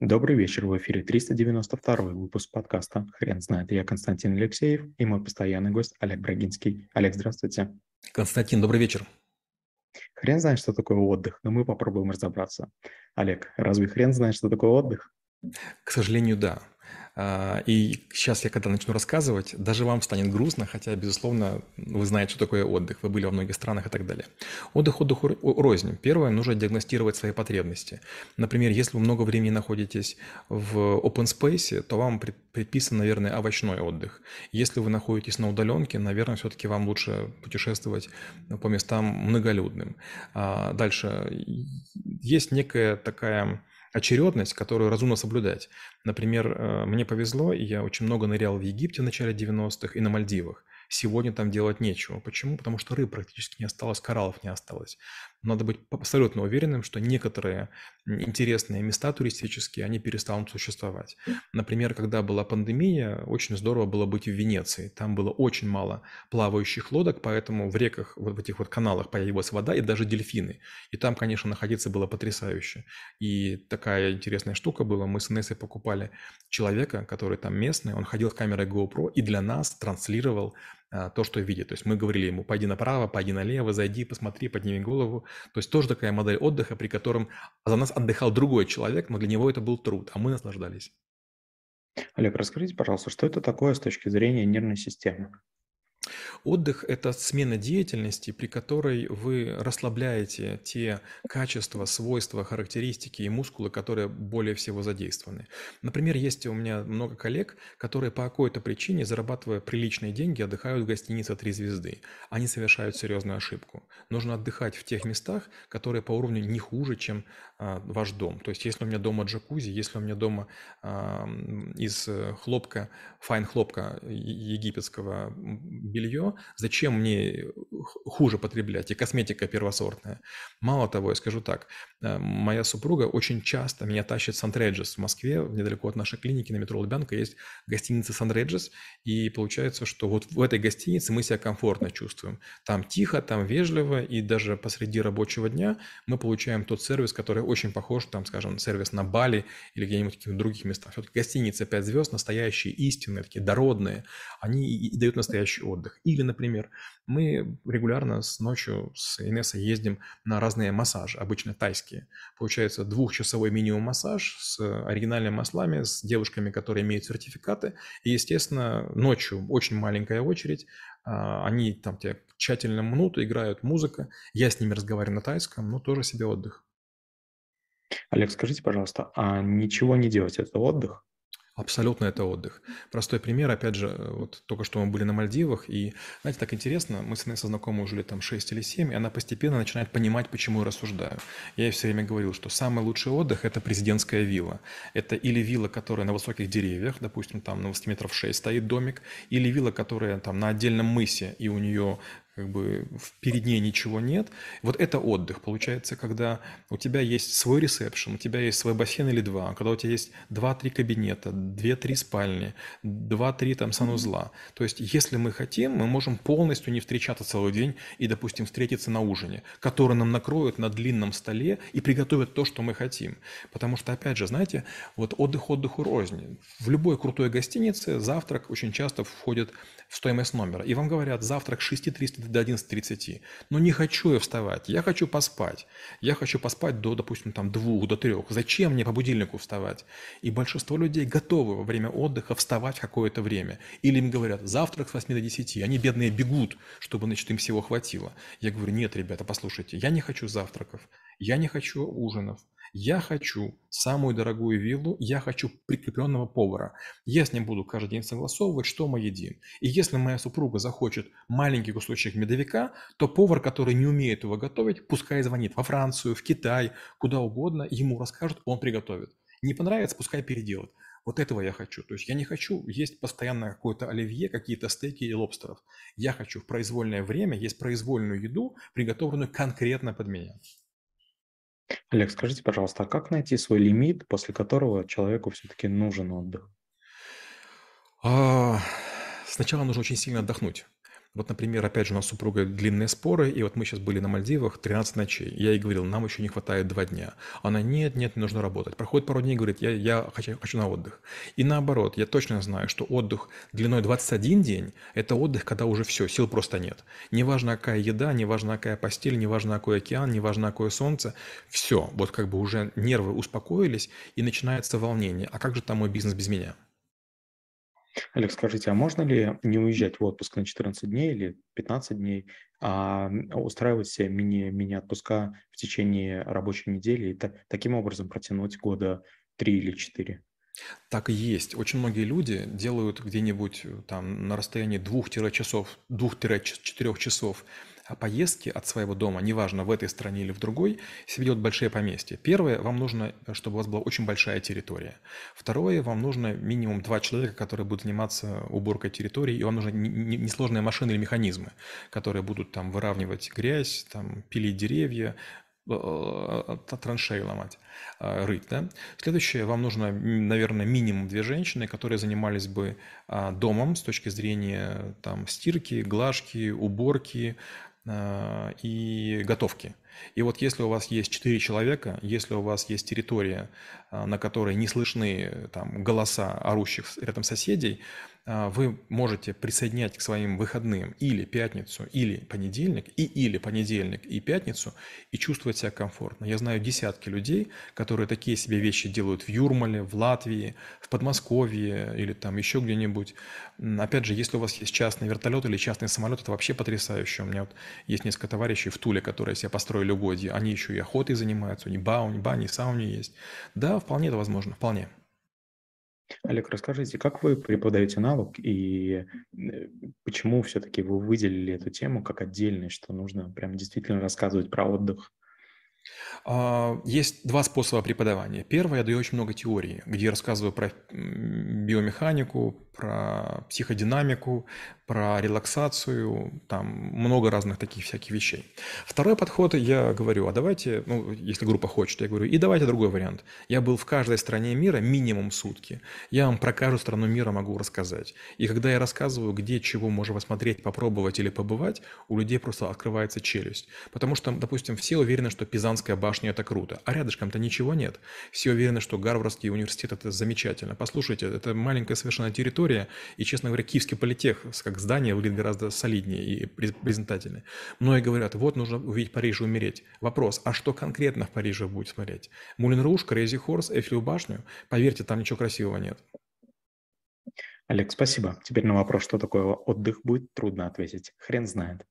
Добрый вечер, в эфире 392 выпуск подкаста «Хрен знает». Я Константин Алексеев и мой постоянный гость Олег Брагинский. Олег, здравствуйте. Константин, добрый вечер. Хрен знает, что такое отдых, но мы попробуем разобраться. Олег, разве хрен знает, что такое отдых? К сожалению, да. А, и сейчас я когда начну рассказывать, даже вам станет грустно, хотя, безусловно, вы знаете, что такое отдых, вы были во многих странах и так далее. Отдых отдыху рознь. Первое, нужно диагностировать свои потребности. Например, если вы много времени находитесь в open space, то вам предписан, наверное, овощной отдых. Если вы находитесь на удаленке, наверное, все-таки вам лучше путешествовать по местам многолюдным. А дальше, есть некая такая очередность, которую разумно соблюдать. Например, э, мне повезло, и я очень много нырял в Египте в начале 90-х и на Мальдивах. Сегодня там делать нечего. Почему? Потому что рыб практически не осталось, кораллов не осталось. Надо быть абсолютно уверенным, что некоторые интересные места туристические, они перестанут существовать. Например, когда была пандемия, очень здорово было быть в Венеции. Там было очень мало плавающих лодок, поэтому в реках, вот в этих вот каналах появилась вода и даже дельфины. И там, конечно, находиться было потрясающе. И такая интересная штука была. Мы с Инессой покупали человека, который там местный, он ходил с камерой GoPro и для нас транслировал то, что видит. То есть мы говорили ему, пойди направо, пойди налево, зайди, посмотри, подними голову. То есть тоже такая модель отдыха, при котором за нас отдыхал другой человек, но для него это был труд, а мы наслаждались. Олег, расскажите, пожалуйста, что это такое с точки зрения нервной системы? Отдых– это смена деятельности, при которой вы расслабляете те качества, свойства, характеристики и мускулы, которые более всего задействованы. Например, есть у меня много коллег, которые по какой-то причине, зарабатывая приличные деньги, отдыхают в гостинице «Три звезды». Они совершают серьезную ошибку. Нужно отдыхать в тех местах, которые по уровню не хуже, чем ваш дом. То есть, если у меня дома джакузи, если у меня дома а, из хлопка, fine хлопка египетского белье, зачем мне хуже потреблять? И косметика первосортная. Мало того, я скажу так, э, моя супруга очень часто меня тащит в St. Regis в Москве, недалеко от нашей клиники на метро Лубянка есть гостиница Сан-Реджес, и получается, что вот в этой гостинице мы себя комфортно чувствуем. Там тихо, там вежливо, и даже посреди рабочего дня мы получаем тот сервис, который очень похож, там, скажем, сервис на Бали или где-нибудь в других местах. Все-таки гостиница 5 звезд, настоящие, истинные, такие дородные, они и, дают настоящий отдых. Или, например, мы регулярно с ночью с Инессой ездим на разные массажи, обычно тайские. Получается двухчасовой минимум массаж с оригинальными маслами, с девушками, которые имеют сертификаты. И, естественно, ночью очень маленькая очередь, а, они там тебя тщательно мнут, играют музыка. Я с ними разговариваю на тайском, но тоже себе отдых. Олег, скажите, пожалуйста, а ничего не делать – это отдых? Абсолютно это отдых. Простой пример, опять же, вот только что мы были на Мальдивах, и, знаете, так интересно, мы с Инессой знакомы уже лет там 6 или 7, и она постепенно начинает понимать, почему я рассуждаю. Я ей все время говорил, что самый лучший отдых – это президентская вилла. Это или вилла, которая на высоких деревьях, допустим, там на 20 метров 6 стоит домик, или вилла, которая там на отдельном мысе, и у нее как бы перед ней ничего нет. Вот это отдых, получается, когда у тебя есть свой ресепшн, у тебя есть свой бассейн или два, когда у тебя есть два-три кабинета, две-три спальни, два-три там санузла. То есть, если мы хотим, мы можем полностью не встречаться целый день и, допустим, встретиться на ужине, который нам накроют на длинном столе и приготовят то, что мы хотим. Потому что, опять же, знаете, вот отдых отдыху рознь. В любой крутой гостинице завтрак очень часто входит в стоимость номера. И вам говорят, завтрак с 6.30 до 11.30. Но не хочу я вставать, я хочу поспать. Я хочу поспать до, допустим, там двух, до трех. Зачем мне по будильнику вставать? И большинство людей готовы во время отдыха вставать какое-то время. Или им говорят, завтрак с 8 до 10. Они, бедные, бегут, чтобы, значит, им всего хватило. Я говорю, нет, ребята, послушайте, я не хочу завтраков, я не хочу ужинов, я хочу самую дорогую виллу, я хочу прикрепленного повара. Я с ним буду каждый день согласовывать, что мы едим. И если моя супруга захочет маленький кусочек медовика, то повар, который не умеет его готовить, пускай звонит во Францию, в Китай, куда угодно, ему расскажут, он приготовит. Не понравится, пускай переделает. Вот этого я хочу. То есть я не хочу есть постоянно какое-то оливье, какие-то стейки или лобстеров. Я хочу в произвольное время есть произвольную еду, приготовленную конкретно под меня. Олег, скажите, пожалуйста, а как найти свой лимит, после которого человеку все-таки нужен отдых? А, сначала нужно очень сильно отдохнуть. Вот, например, опять же, у нас с супругой длинные споры, и вот мы сейчас были на Мальдивах 13 ночей. Я ей говорил, нам еще не хватает два дня. Она, нет, нет, мне нужно работать. Проходит пару дней говорит, я, я хочу, хочу на отдых. И наоборот, я точно знаю, что отдых длиной 21 день – это отдых, когда уже все, сил просто нет. Неважно, какая еда, неважно, какая постель, неважно, какой океан, неважно, какое солнце. Все, вот как бы уже нервы успокоились, и начинается волнение. А как же там мой бизнес без меня? Олег, скажите, а можно ли не уезжать в отпуск на 14 дней или 15 дней, а устраивать себе мини, мини-отпуска в течение рабочей недели и та, таким образом протянуть года 3 или 4? Так и есть. Очень многие люди делают где-нибудь э, там на расстоянии 2-4 часов, 2-4 часов а поездки от своего дома, неважно в этой стране или в другой, себе делают большие поместья. Первое, вам нужно, чтобы у вас была очень большая территория. Второе, вам нужно минимум два человека, которые будут заниматься уборкой территории, и вам нужны несложные машины или механизмы, которые будут там выравнивать грязь, там пилить деревья, э, э, траншеи ломать, э, рыть, да. Следующее, вам нужно, наверное, минимум две женщины, которые занимались бы а, домом с точки зрения там стирки, глажки, уборки, и готовки. И вот если у вас есть четыре человека, если у вас есть территория, а, на которой не слышны там, голоса орущих рядом соседей, а, вы можете присоединять к своим выходным или пятницу, или понедельник, и или понедельник и пятницу, и чувствовать себя комфортно. Я знаю десятки людей, которые такие себе вещи делают в Юрмале, в Латвии, в Подмосковье или там еще где-нибудь. Опять же, если у вас есть частный вертолет или частный самолет, это вообще потрясающе. У меня вот есть несколько товарищей в Туле, которые себе построили угодья. Они еще и охотой занимаются, у них бауни, бани, сауни есть. Да, вполне это возможно, вполне. Олег, расскажите, как вы преподаете навык и э, почему все-таки вы выделили эту тему как отдельную, что нужно прям действительно рассказывать про отдых? А, есть два способа преподавания. Первое, я даю очень много теории, где я рассказываю про биомеханику, про психодинамику, про релаксацию, там много разных таких всяких вещей. Второй подход, я говорю, а давайте, ну, если группа хочет, я говорю, и давайте другой вариант. Я был в каждой стране мира минимум сутки. Я вам про каждую страну мира могу рассказать. И когда я рассказываю, где чего можно посмотреть, попробовать или побывать, у людей просто открывается челюсть. Потому что, допустим, все уверены, что Пизанская башня – это круто, а рядышком-то ничего нет. Все уверены, что Гарвардский университет – это замечательно. Послушайте, это маленькая совершенно территория, история. И, честно говоря, Киевский политех, как здание, выглядит гораздо солиднее и презентательнее. Многие говорят, вот нужно увидеть Париж и умереть. Вопрос, а что конкретно в Париже будет смотреть? Мулин Руж, Крейзи Хорс, Эйфелеву башню? Поверьте, там ничего красивого нет. Олег, спасибо. Теперь на вопрос, что такое отдых, будет трудно ответить. Хрен знает.